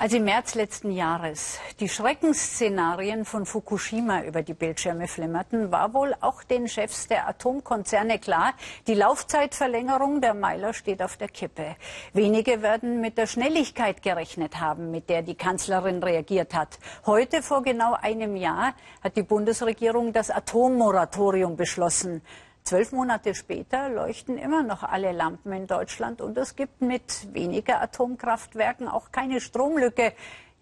Als im März letzten Jahres die Schreckensszenarien von Fukushima über die Bildschirme flimmerten, war wohl auch den Chefs der Atomkonzerne klar, die Laufzeitverlängerung der Meiler steht auf der Kippe. Wenige werden mit der Schnelligkeit gerechnet haben, mit der die Kanzlerin reagiert hat. Heute, vor genau einem Jahr, hat die Bundesregierung das Atommoratorium beschlossen. Zwölf Monate später leuchten immer noch alle Lampen in Deutschland und es gibt mit weniger Atomkraftwerken auch keine Stromlücke.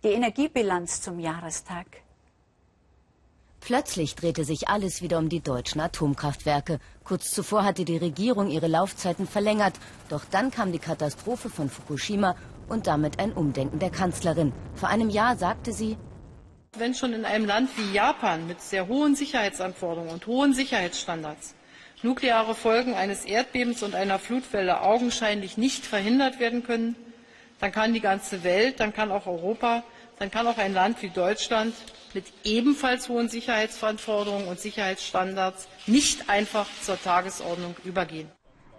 Die Energiebilanz zum Jahrestag. Plötzlich drehte sich alles wieder um die deutschen Atomkraftwerke. Kurz zuvor hatte die Regierung ihre Laufzeiten verlängert. Doch dann kam die Katastrophe von Fukushima und damit ein Umdenken der Kanzlerin. Vor einem Jahr sagte sie, wenn schon in einem Land wie Japan mit sehr hohen Sicherheitsanforderungen und hohen Sicherheitsstandards nukleare Folgen eines Erdbebens und einer Flutwelle augenscheinlich nicht verhindert werden können, dann kann die ganze Welt, dann kann auch Europa, dann kann auch ein Land wie Deutschland mit ebenfalls hohen Sicherheitsanforderungen und Sicherheitsstandards nicht einfach zur Tagesordnung übergehen.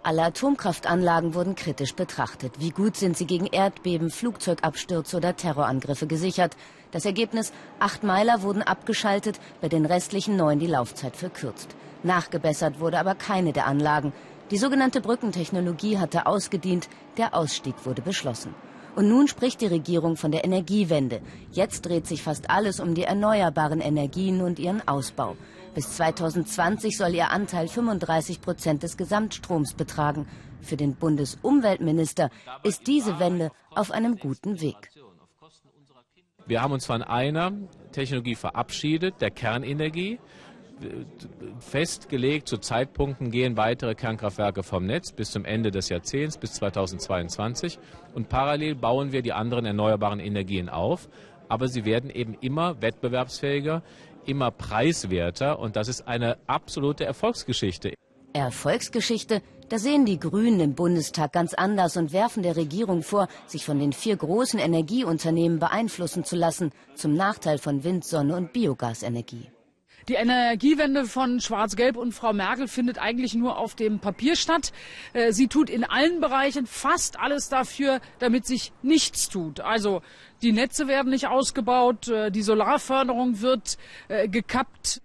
Alle Atomkraftanlagen wurden kritisch betrachtet. Wie gut sind sie gegen Erdbeben, Flugzeugabstürze oder Terrorangriffe gesichert? Das Ergebnis, acht Meiler wurden abgeschaltet, bei den restlichen neun die Laufzeit verkürzt. Nachgebessert wurde aber keine der Anlagen. Die sogenannte Brückentechnologie hatte ausgedient, der Ausstieg wurde beschlossen. Und nun spricht die Regierung von der Energiewende. Jetzt dreht sich fast alles um die erneuerbaren Energien und ihren Ausbau. Bis 2020 soll ihr Anteil 35 Prozent des Gesamtstroms betragen. Für den Bundesumweltminister ist diese Wende auf einem guten Weg. Wir haben uns von einer Technologie verabschiedet, der Kernenergie festgelegt, zu Zeitpunkten gehen weitere Kernkraftwerke vom Netz bis zum Ende des Jahrzehnts, bis 2022. Und parallel bauen wir die anderen erneuerbaren Energien auf. Aber sie werden eben immer wettbewerbsfähiger, immer preiswerter. Und das ist eine absolute Erfolgsgeschichte. Erfolgsgeschichte, da sehen die Grünen im Bundestag ganz anders und werfen der Regierung vor, sich von den vier großen Energieunternehmen beeinflussen zu lassen, zum Nachteil von Wind, Sonne und Biogasenergie. Die Energiewende von Schwarz-Gelb und Frau Merkel findet eigentlich nur auf dem Papier statt. Äh, sie tut in allen Bereichen fast alles dafür, damit sich nichts tut. Also die Netze werden nicht ausgebaut, äh, die Solarförderung wird äh, gekappt.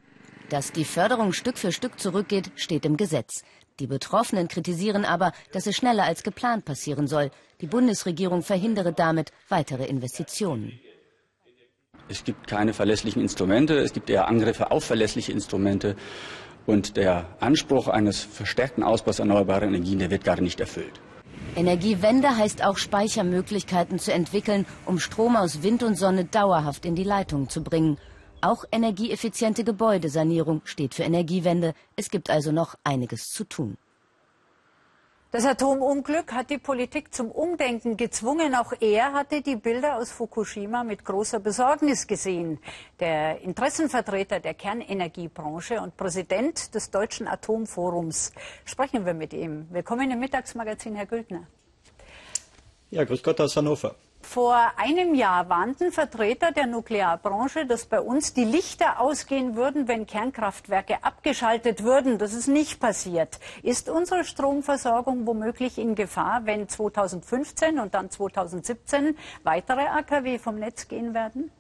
Dass die Förderung Stück für Stück zurückgeht, steht im Gesetz. Die Betroffenen kritisieren aber, dass es schneller als geplant passieren soll. Die Bundesregierung verhindere damit weitere Investitionen. Es gibt keine verlässlichen Instrumente, es gibt eher Angriffe auf verlässliche Instrumente. Und der Anspruch eines verstärkten Ausbaus erneuerbarer Energien, der wird gerade nicht erfüllt. Energiewende heißt auch Speichermöglichkeiten zu entwickeln, um Strom aus Wind und Sonne dauerhaft in die Leitungen zu bringen. Auch energieeffiziente Gebäudesanierung steht für Energiewende. Es gibt also noch einiges zu tun. Das Atomunglück hat die Politik zum Umdenken gezwungen. Auch er hatte die Bilder aus Fukushima mit großer Besorgnis gesehen. Der Interessenvertreter der Kernenergiebranche und Präsident des Deutschen Atomforums. Sprechen wir mit ihm. Willkommen im Mittagsmagazin, Herr Güldner. Ja, grüß Gott aus Hannover. Vor einem Jahr warnten Vertreter der Nuklearbranche, dass bei uns die Lichter ausgehen würden, wenn Kernkraftwerke abgeschaltet würden. Das ist nicht passiert. Ist unsere Stromversorgung womöglich in Gefahr, wenn 2015 und dann 2017 weitere AKW vom Netz gehen werden?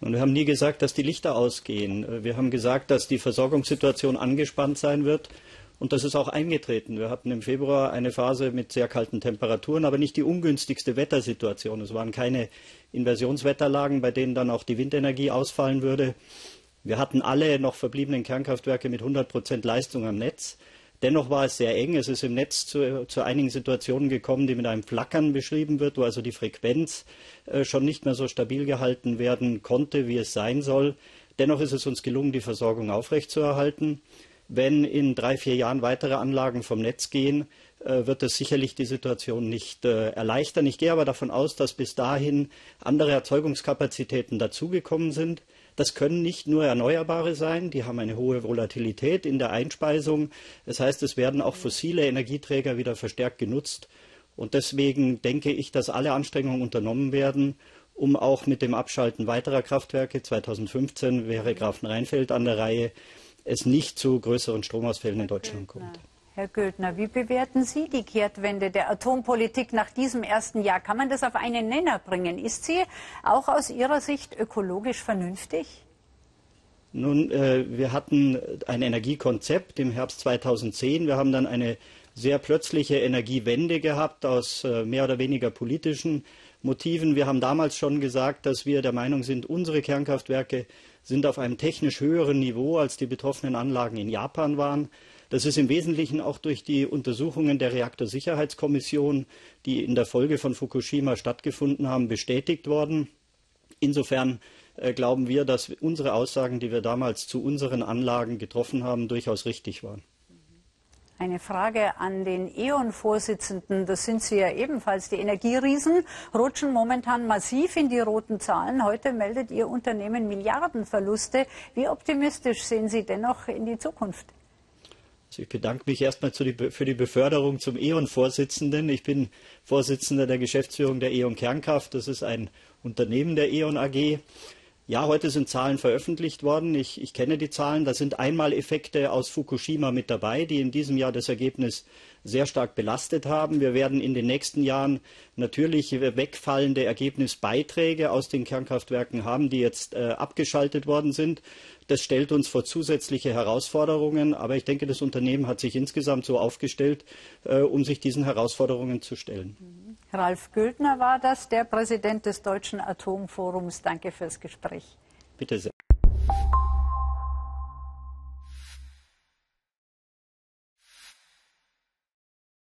Und wir haben nie gesagt, dass die Lichter ausgehen. Wir haben gesagt, dass die Versorgungssituation angespannt sein wird und das ist auch eingetreten. Wir hatten im Februar eine Phase mit sehr kalten Temperaturen, aber nicht die ungünstigste Wettersituation. Es waren keine Inversionswetterlagen, bei denen dann auch die Windenergie ausfallen würde. Wir hatten alle noch verbliebenen Kernkraftwerke mit 100 Prozent Leistung am Netz. Dennoch war es sehr eng. Es ist im Netz zu, zu, einigen Situationen gekommen, die mit einem Flackern beschrieben wird, wo also die Frequenz äh, schon nicht mehr so stabil gehalten werden konnte, wie es sein soll. Dennoch ist es uns gelungen, die Versorgung aufrechtzuerhalten. Wenn in drei, vier Jahren weitere Anlagen vom Netz gehen, äh, wird es sicherlich die Situation nicht äh, erleichtern. Ich gehe aber davon aus, dass bis dahin andere Erzeugungskapazitäten dazugekommen sind. Das können nicht nur Erneuerbare sein, die haben eine hohe Volatilität in der Einspeisung. Das heißt, es werden auch fossile Energieträger wieder verstärkt genutzt. Und deswegen denke ich, dass alle Anstrengungen unternommen werden, um auch mit dem Abschalten weiterer Kraftwerke, 2015 wäre Grafenrheinfeld an der Reihe, es nicht zu größeren Stromausfällen in Deutschland kommt. Herr Güldner, wie bewerten Sie die Kehrtwende der Atompolitik nach diesem ersten Jahr? Kann man das auf einen Nenner bringen? Ist sie auch aus Ihrer Sicht ökologisch vernünftig? Nun, äh, wir hatten ein Energiekonzept im Herbst 2010. Wir haben dann eine sehr plötzliche Energiewende gehabt aus äh, mehr oder weniger politischen Motiven. Wir haben damals schon gesagt, dass wir der Meinung sind, unsere Kernkraftwerke sind auf einem technisch höheren Niveau, als die betroffenen Anlagen in Japan waren. Das ist im Wesentlichen auch durch die Untersuchungen der Reaktorsicherheitskommission, die in der Folge von Fukushima stattgefunden haben, bestätigt worden. Insofern äh, glauben wir, dass unsere Aussagen, die wir damals zu unseren Anlagen getroffen haben, durchaus richtig waren. Eine Frage an den E.ON-Vorsitzenden. Das sind Sie ja ebenfalls. Die Energieriesen rutschen momentan massiv in die roten Zahlen. Heute meldet Ihr Unternehmen Milliardenverluste. Wie optimistisch sehen Sie dennoch in die Zukunft? Ich bedanke mich erstmal für die Beförderung zum E.ON-Vorsitzenden. Ich bin Vorsitzender der Geschäftsführung der E.ON Kernkraft. Das ist ein Unternehmen der E.ON AG. Ja, heute sind Zahlen veröffentlicht worden. Ich, ich kenne die Zahlen. Da sind einmal Effekte aus Fukushima mit dabei, die in diesem Jahr das Ergebnis sehr stark belastet haben. Wir werden in den nächsten Jahren natürlich wegfallende Ergebnisbeiträge aus den Kernkraftwerken haben, die jetzt äh, abgeschaltet worden sind. Das stellt uns vor zusätzliche Herausforderungen. Aber ich denke, das Unternehmen hat sich insgesamt so aufgestellt, äh, um sich diesen Herausforderungen zu stellen. Ralf Güldner war das, der Präsident des Deutschen Atomforums. Danke fürs Gespräch. Bitte sehr.